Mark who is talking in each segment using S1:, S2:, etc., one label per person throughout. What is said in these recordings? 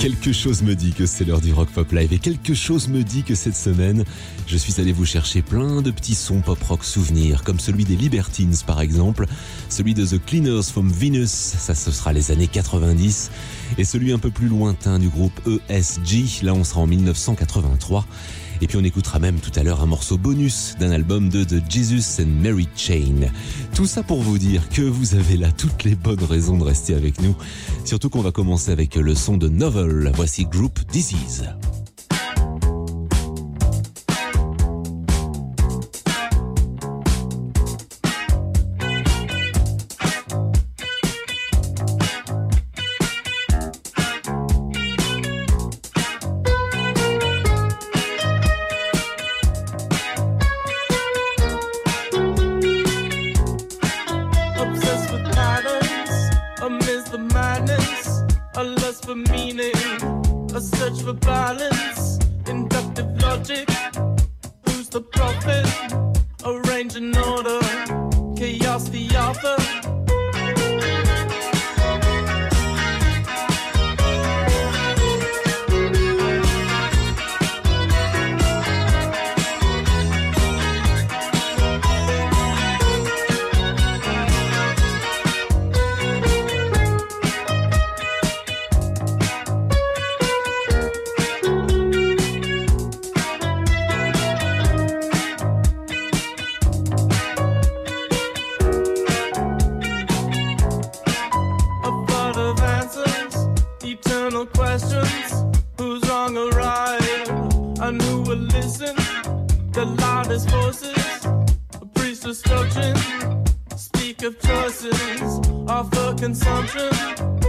S1: Quelque chose me dit que c'est l'heure du Rock Pop Live et quelque chose me dit que cette semaine, je suis allé vous chercher plein de petits sons pop rock souvenirs, comme celui des Libertines par exemple, celui de The Cleaners from Venus, ça ce sera les années 90, et celui un peu plus lointain du groupe ESG, là on sera en 1983. Et puis on écoutera même tout à l'heure un morceau bonus d'un album de The Jesus and Mary Chain. Tout ça pour vous dire que vous avez là toutes les bonnes raisons de rester avec nous. Surtout qu'on va commencer avec le son de Novel. Voici Group Disease.
S2: And who will listen? The loudest voices, a priest's doctrine. Speak of choices, offer consumption.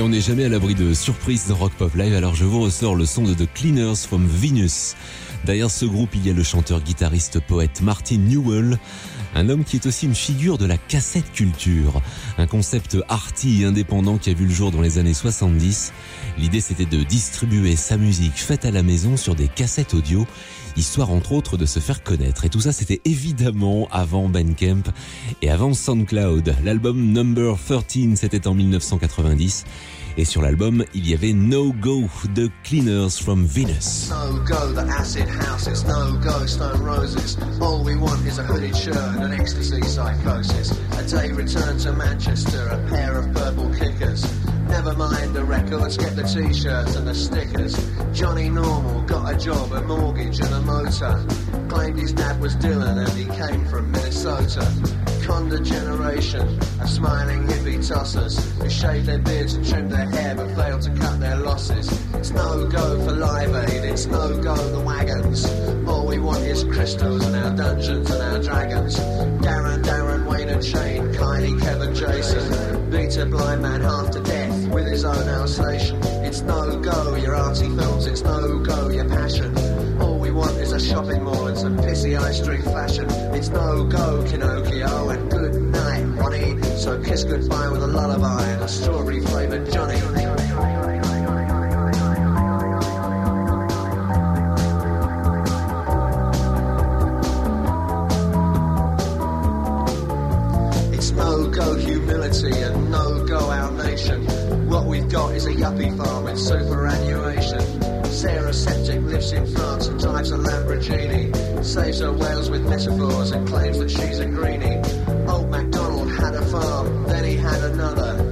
S1: Et on n'est jamais à l'abri de surprises dans Rock Pop Live, alors je vous ressors le son de The Cleaners from Venus. Derrière ce groupe, il y a le chanteur, guitariste, poète Martin Newell, un homme qui est aussi une figure de la cassette culture, un concept arty et indépendant qui a vu le jour dans les années 70. L'idée c'était de distribuer sa musique faite à la maison sur des cassettes audio, histoire entre autres de se faire connaître. Et tout ça c'était évidemment avant Bandcamp et avant SoundCloud. L'album Number 13 c'était en 1990. Et sur l'album, il y avait No Go de Cleaners from Venus.
S3: no go, the acid house, it's no go, stone roses. All we want is a hooded shirt an ecstasy psychosis. A day return to Manchester, a pair of purple kickers. Never mind the records, get the t-shirts and the stickers. Johnny Normal got a job, a mortgage and a motor. Claimed his dad was Dylan and he came from Minnesota. Conda generation, a smiling hippie tossers who shave their beards and trim their hair but fail to cut their losses. It's no go for Live Aid, it's no go the wagons. All we want is crystals and our dungeons and our dragons. Darren, Darren, Wayne and Shane, Kylie, Kevin, Jason. Beat a blind man half to death with his own Alsatian. It's no go your arty films, it's no go your passion. Want is a shopping mall and some pissy high street fashion. It's no go Pinocchio and good night, Ronnie. So kiss goodbye with a lullaby and a strawberry flavoured Johnny. It's no go humility and no go our nation. What we've got is a yuppie farm with superannuation. Sarah Septic lives in France and drives a Lamborghini. Saves her whales with metaphors and claims that she's a greenie. Old MacDonald had a farm, then he had another.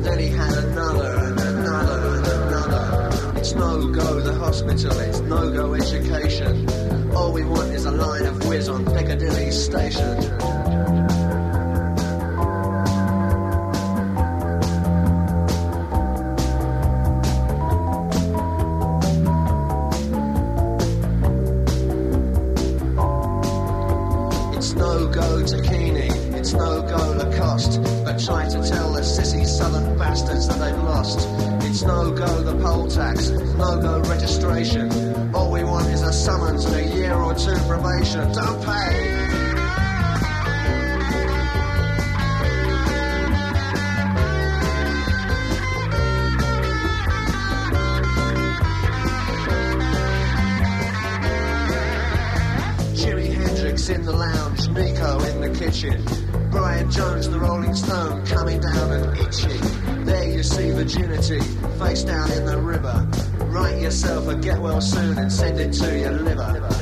S3: Then he had another and another and another. It's no go the hospital, it's no go education. All we want is a line of whiz on Piccadilly station. Southern bastards that they've lost. It's no go the poll tax, no go registration. All we want is a summons and a year or two probation. Don't pay. In the lounge, Nico in the kitchen. Jones, the Rolling Stone, coming down and itching. There you see virginity, face down in the river. Write yourself a get well soon and send it to your liver.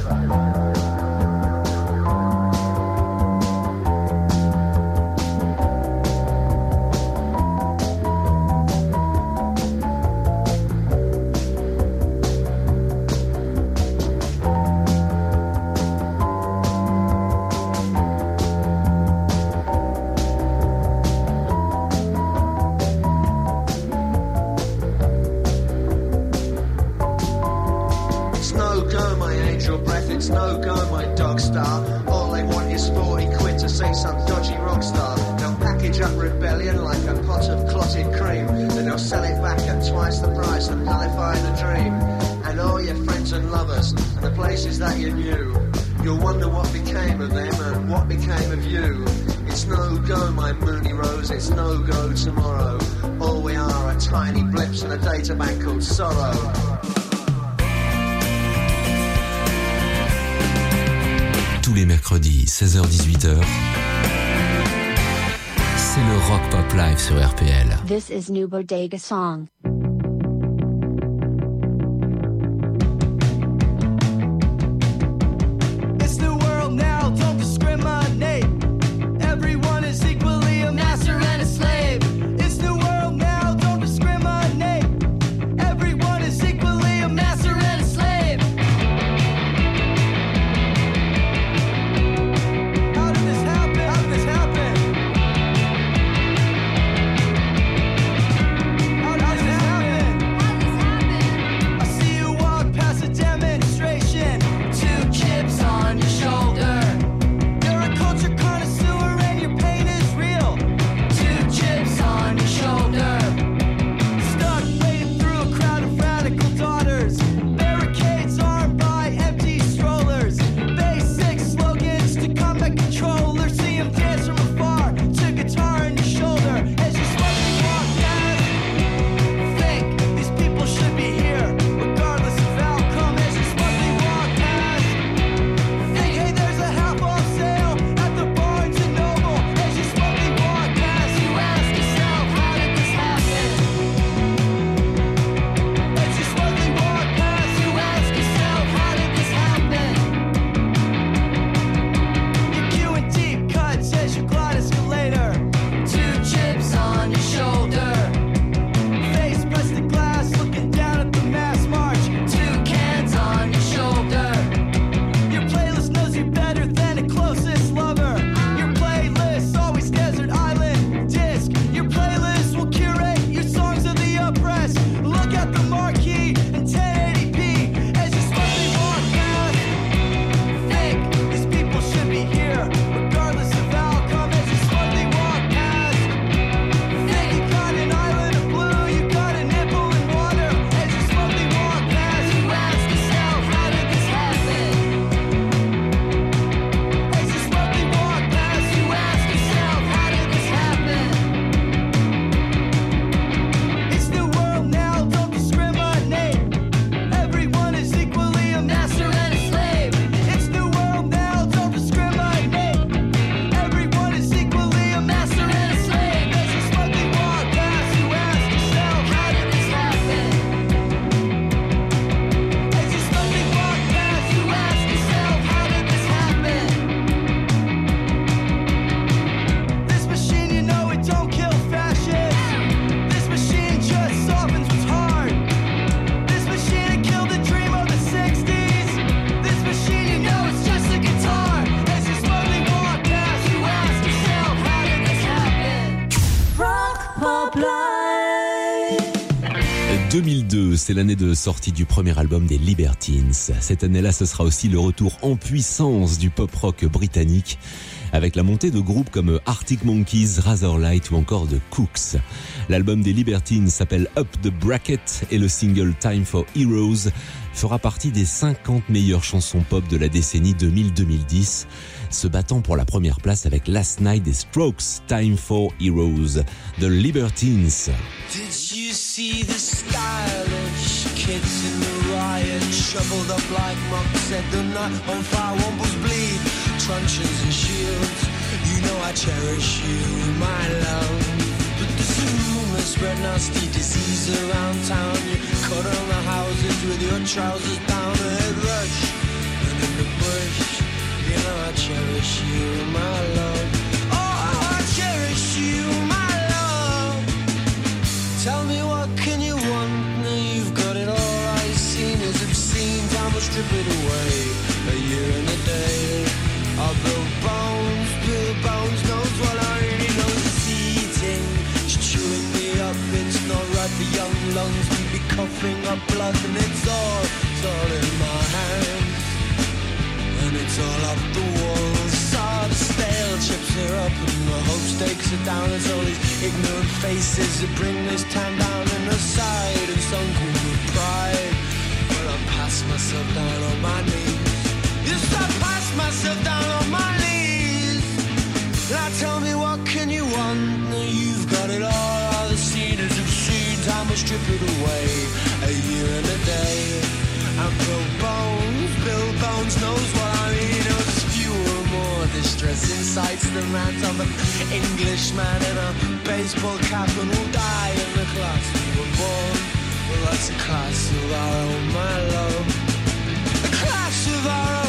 S3: No my dog star. All they want is 40 quid to see some dodgy rock star. They'll package up rebellion like a pot of clotted cream. Then they'll sell it back at twice the price and nullify the dream. And all your friends and lovers and the places that you knew. You'll wonder what became of them and what became of you. It's no go, my moony rose. It's no go tomorrow. All we are are tiny blips in a data bank called sorrow.
S1: Tous les mercredis, 16h-18h, c'est le Rock Pop Live sur RPL.
S4: This is New Bodega Song.
S1: C'est l'année de sortie du premier album des Libertines. Cette année-là, ce sera aussi le retour en puissance du pop rock britannique avec la montée de groupes comme Arctic Monkeys, Razorlight ou encore The Cooks. L'album des Libertines s'appelle Up the Bracket et le single Time for Heroes fera partie des 50 meilleures chansons pop de la décennie 2000-2010, se battant pour la première place avec Last Night des Strokes, Time for Heroes, The Libertines.
S5: Did you see the stylish kids in the riot? Shoveled up like monks, set the night on fire, wombles bleed, truncheons and shields. You know I cherish you, my love. Spread nasty disease around town. You cut on the houses with your trousers down, a head rush. And in the bush, I cherish you, my love. Oh, I cherish you, my love. Tell me what can you want? Now you've got it all. I've seen is obscene. Time will strip it away. A year and a day. I'll bones, bones. Knows what I really know is eating. It's chewing me up. It's not right for young lungs be coughing up blood, and it's all And it's all up the walls. Saw the stale chips are up and the hope stakes are down. It's all these ignorant faces that bring this town down in the side and sunken with pride. But I pass myself down on my knees. Yes, I pass myself down on my knees. Now tell me what can you want? You've got it all. All the cedars have seen. Time will strip it away. A year and a day. And Bill Bones, Bill Bones knows what I distressing sights than that of an Englishman in a baseball cap and will die in the class we were born. Well, that's a class of our own, my love. A class of our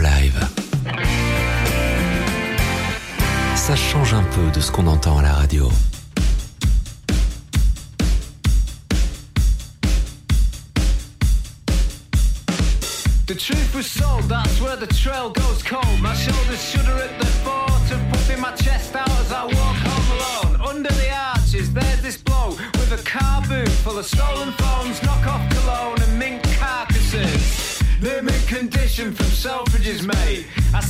S1: Live. Ça change un peu de ce qu'on entend à la radio.
S6: The truth was sold, that's where the trail goes cold. My shoulders shudder at the thought of puffing my chest out as I walk home alone. Under the arches, there's this blow with a car boot full of stolen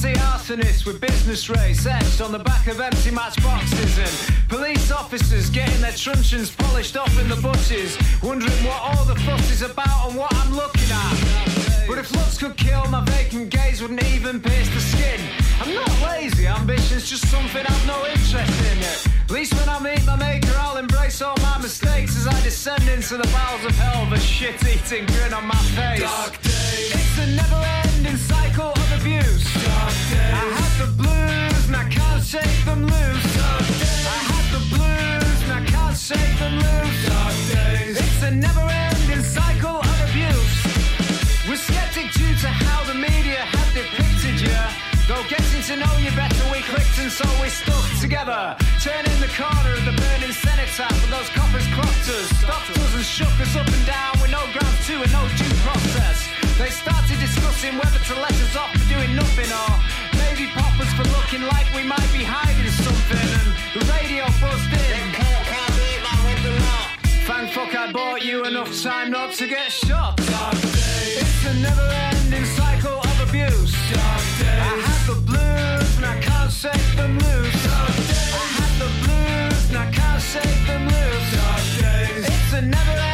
S6: I see arsonists with business rates etched on the back of empty matchboxes and police officers getting their truncheons polished off in the bushes, wondering what all the fuss is about and what I'm looking at. But if looks could kill, my vacant gaze wouldn't even pierce the skin. I'm not lazy, ambition's just something I've no interest in. At least when I meet my maker, I'll embrace all my mistakes as I descend into the bowels of hell with a shit-eating grin on my face.
S2: Dark days.
S6: It's a never-ending cycle of abuse. I had the blues and I can't shake them loose. I had the blues and I can't shake them loose. It's a never-ending cycle of abuse. We're skeptic due to how the media have depicted you. Though getting to know you better, we clicked and so we stuck together. Turning the corner of the burning cenotaph, but those coppers clocked us, stopped us and shook us up and down with no grounds to and no due process. They started discussing whether to let us off for doing nothing or maybe pop us for looking like we might be hiding something. And the radio buzzed in. Thank fuck I bought you enough time not to get shot.
S2: Dark days.
S6: It's a never-ending cycle of abuse.
S2: Dark days.
S6: I had the blues and I can't shake them loose. I had the blues and I can't shake them loose.
S2: Dark days.
S6: It's a never-ending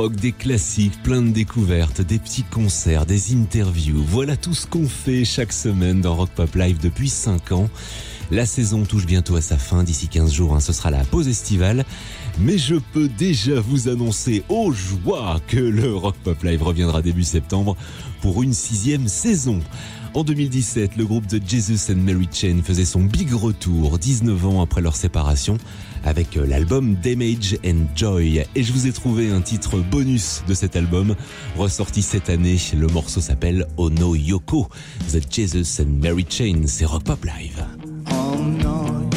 S1: des classiques, plein de découvertes, des petits concerts, des interviews. Voilà tout ce qu'on fait chaque semaine dans Rock Pop Live depuis 5 ans. La saison touche bientôt à sa fin, d'ici 15 jours, hein, ce sera la pause estivale. Mais je peux déjà vous annoncer aux joie que le Rock Pop Live reviendra début septembre pour une sixième saison. En 2017, le groupe de Jesus and Mary Chain faisait son big retour, 19 ans après leur séparation, avec euh, l'album Damage and Joy. Et je vous ai trouvé un titre bonus de cet album, ressorti cette année. Le morceau s'appelle Oh No Yoko, The Jesus and Mary Chain. C'est Rock Pop Live.
S7: Oh no,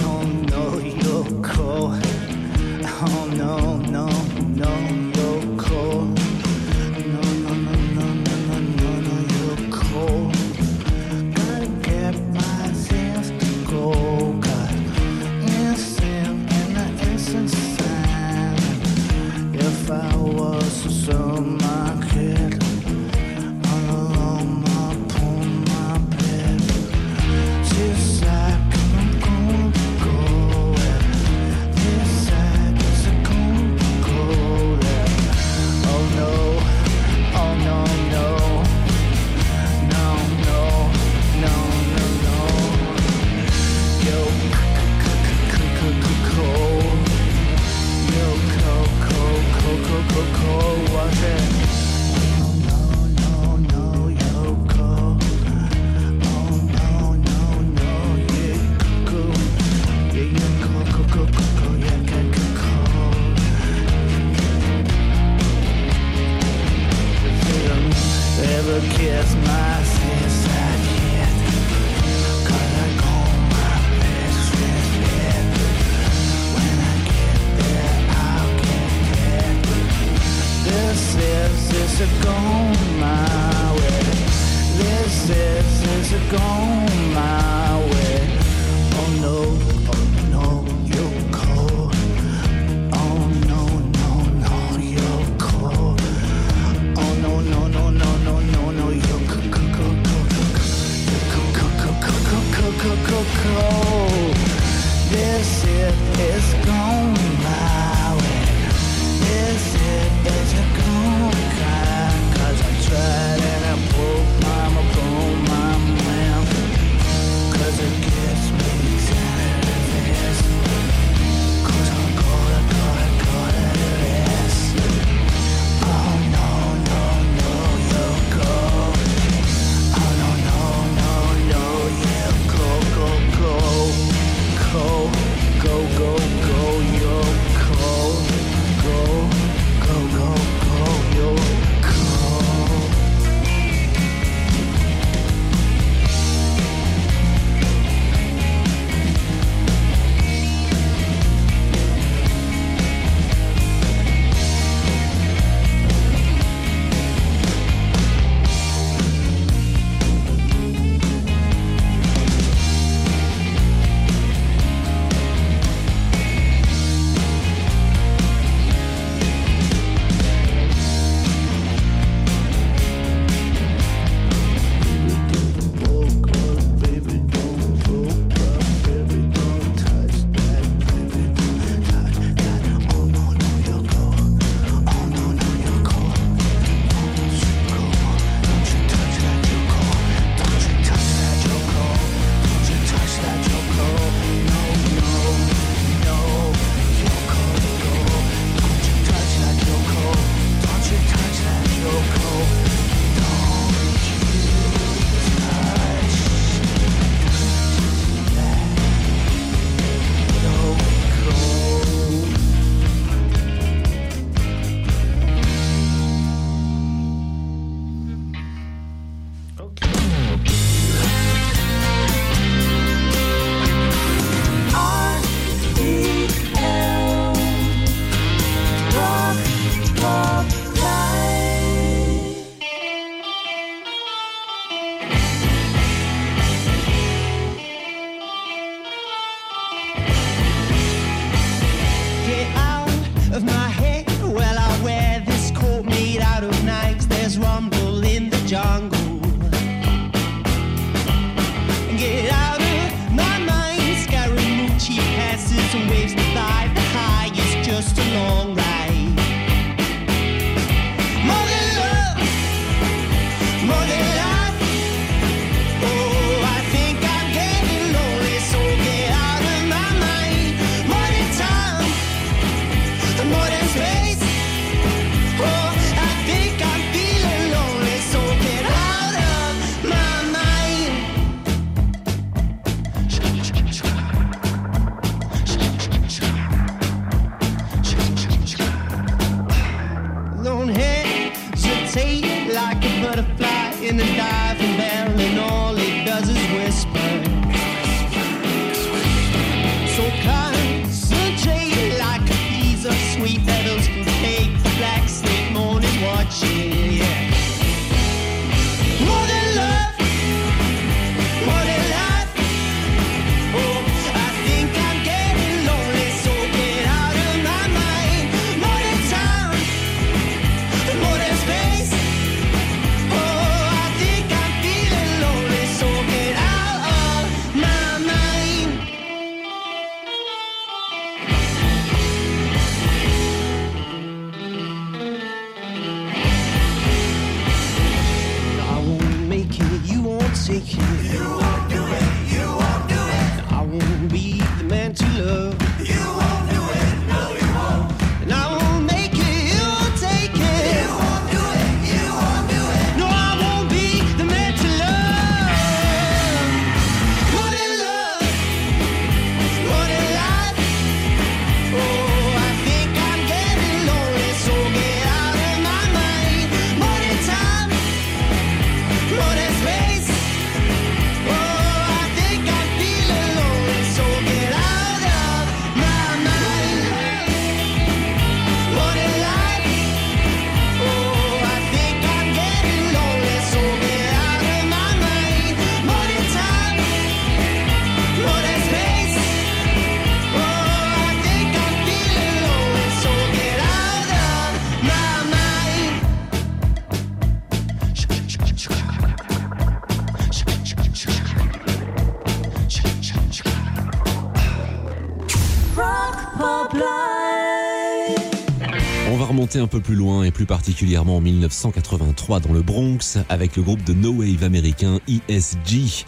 S1: un peu plus loin et plus particulièrement en 1983 dans le Bronx avec le groupe de No Wave américain ESG.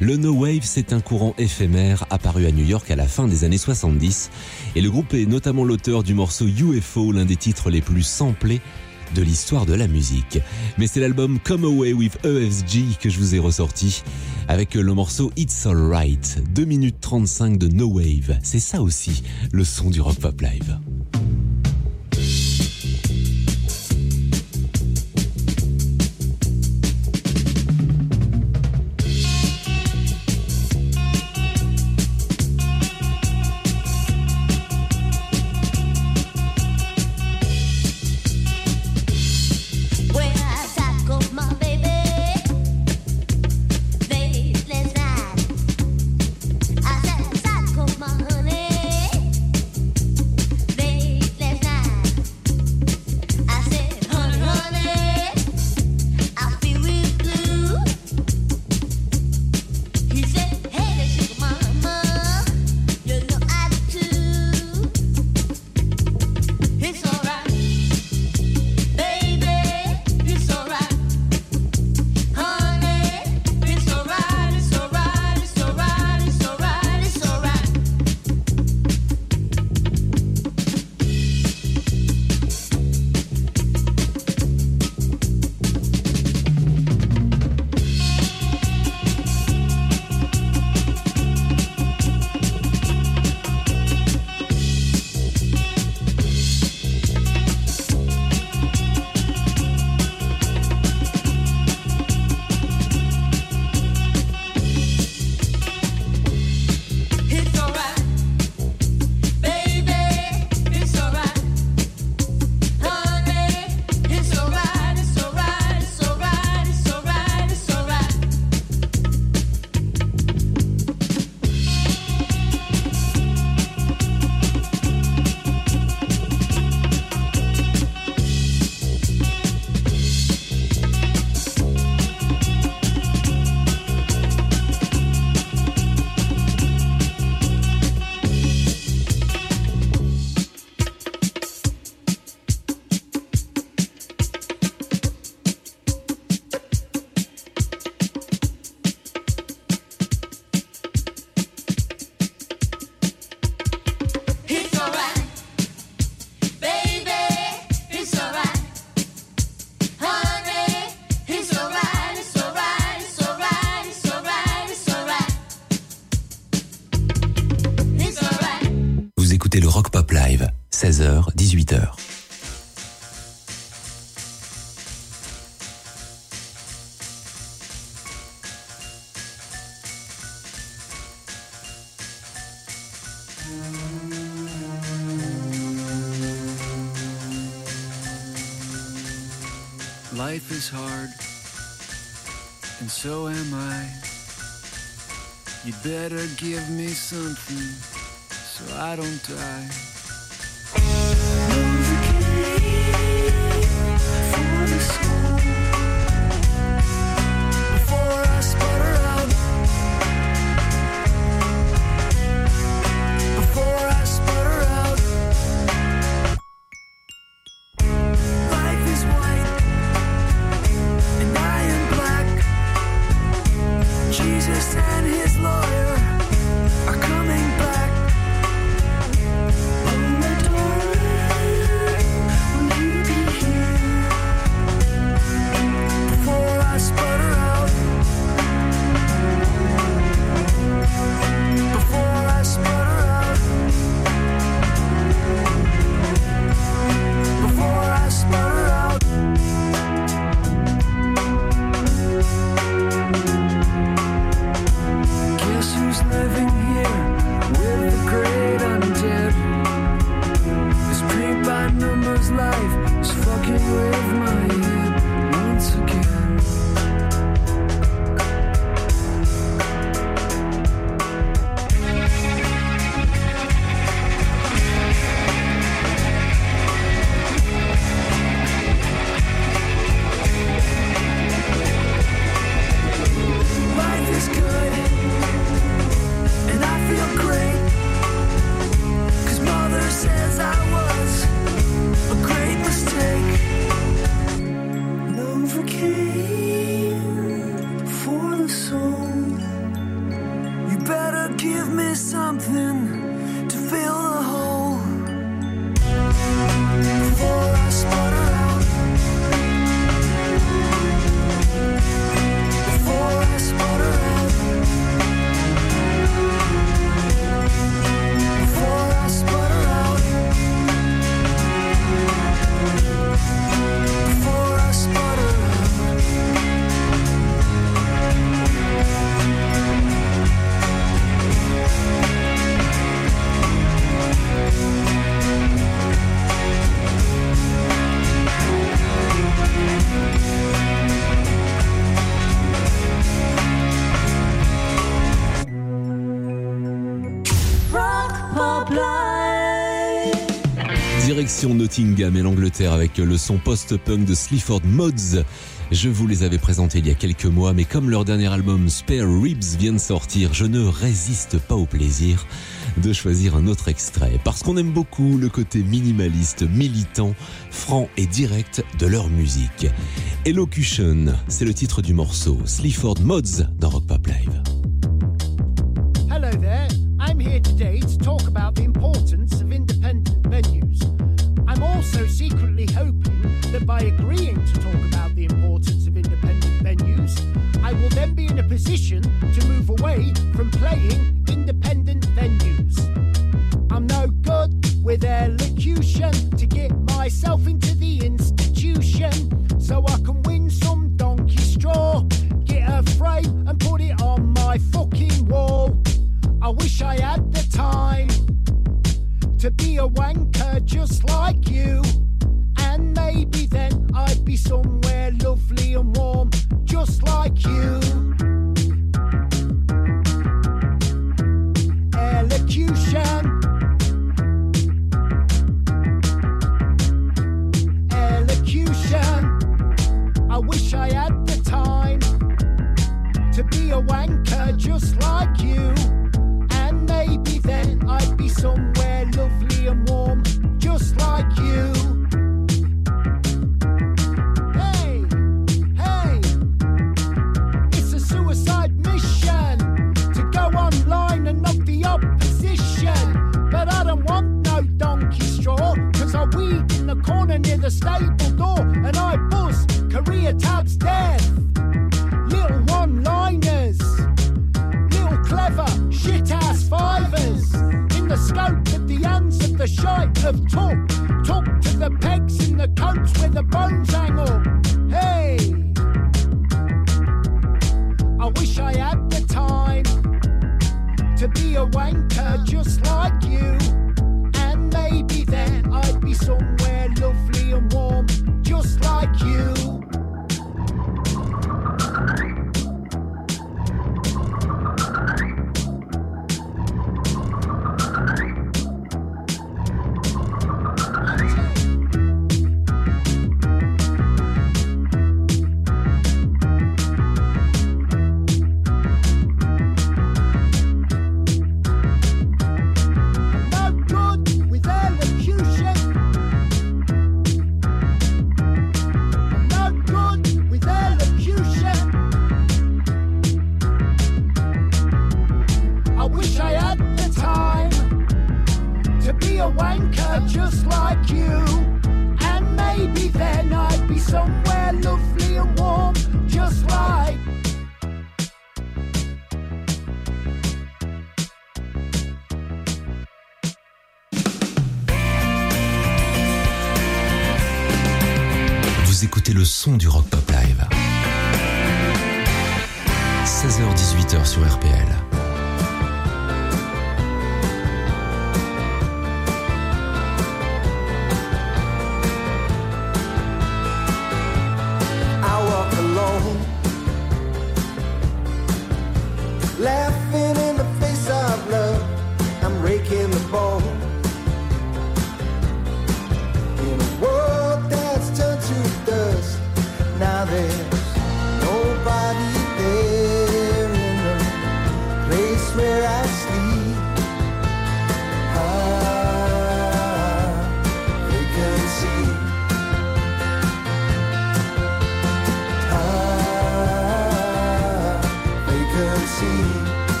S1: Le No Wave, c'est un courant éphémère apparu à New York à la fin des années 70 et le groupe est notamment l'auteur du morceau UFO, l'un des titres les plus samplés de l'histoire de la musique. Mais c'est l'album Come Away with ESG que je vous ai ressorti avec le morceau It's Alright, 2 minutes 35 de No Wave. C'est ça aussi le son du Rock Pop Live.
S8: Life is hard, and so am I. You'd better give me something so I don't die.
S1: Avec le son post-punk de Sleaford Mods. Je vous les avais présentés il y a quelques mois, mais comme leur dernier album Spare Ribs vient de sortir, je ne résiste pas au plaisir de choisir un autre extrait. Parce qu'on aime beaucoup le côté minimaliste, militant, franc et direct de leur musique. Elocution, c'est le titre du morceau. Sleaford Mods dans Rock Pop Live.
S9: To move away from playing independent venues. I'm no good with elocution to get myself into the institution so I can win some donkey straw, get a frame and put it on my fucking wall. I wish I had the time to be a wanker just like you. And maybe then I'd be somewhere lovely and warm, just like you.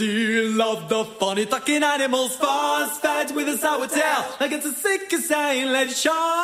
S2: still love the funny talking animals, fast fed with a sour tail, like it's a sick insane, let it
S10: shine.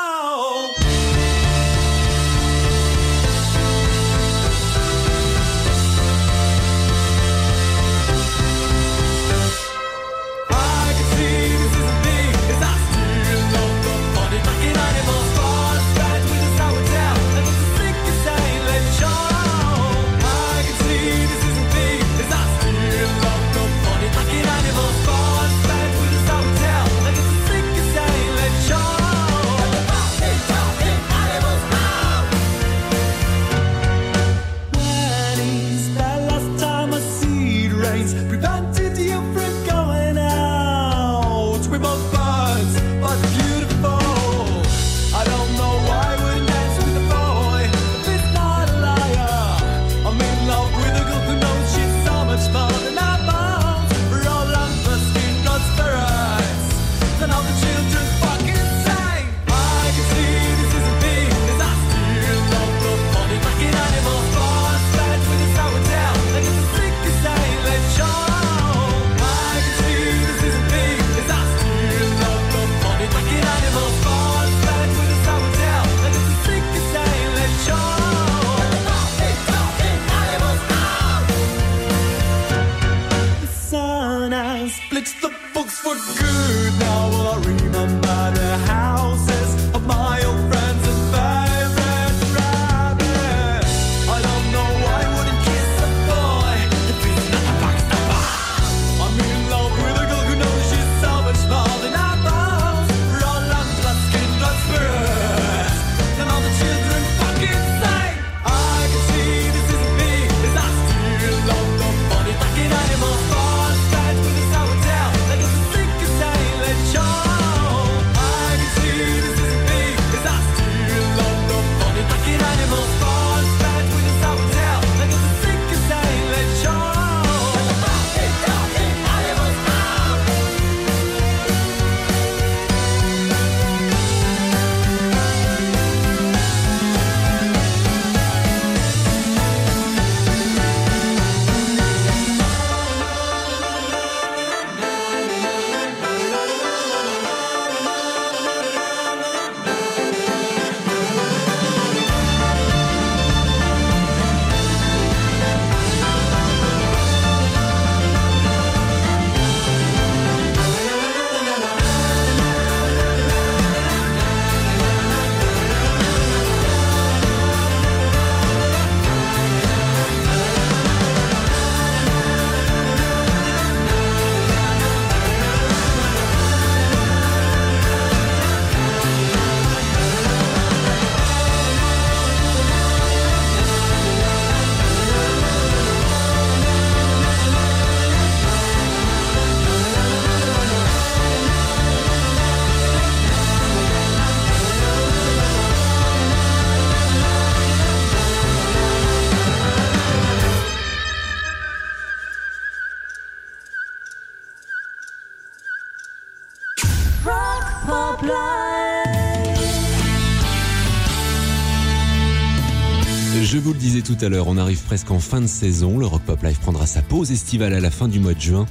S10: Tout à l'heure, on arrive presque en fin de saison. Le Rock Pop Live prendra sa pause estivale à la fin du mois de juin.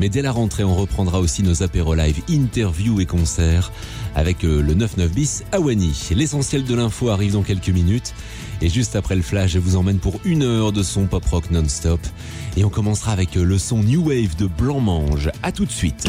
S10: Mais dès la rentrée, on reprendra aussi nos apéros live, interviews et concerts avec euh, le 99 bis Awani. L'essentiel de l'info arrive dans quelques minutes. Et juste après le flash, je vous emmène pour une heure de son pop rock non-stop. Et on commencera avec euh, le son New Wave de Blanc-Mange. À tout de suite.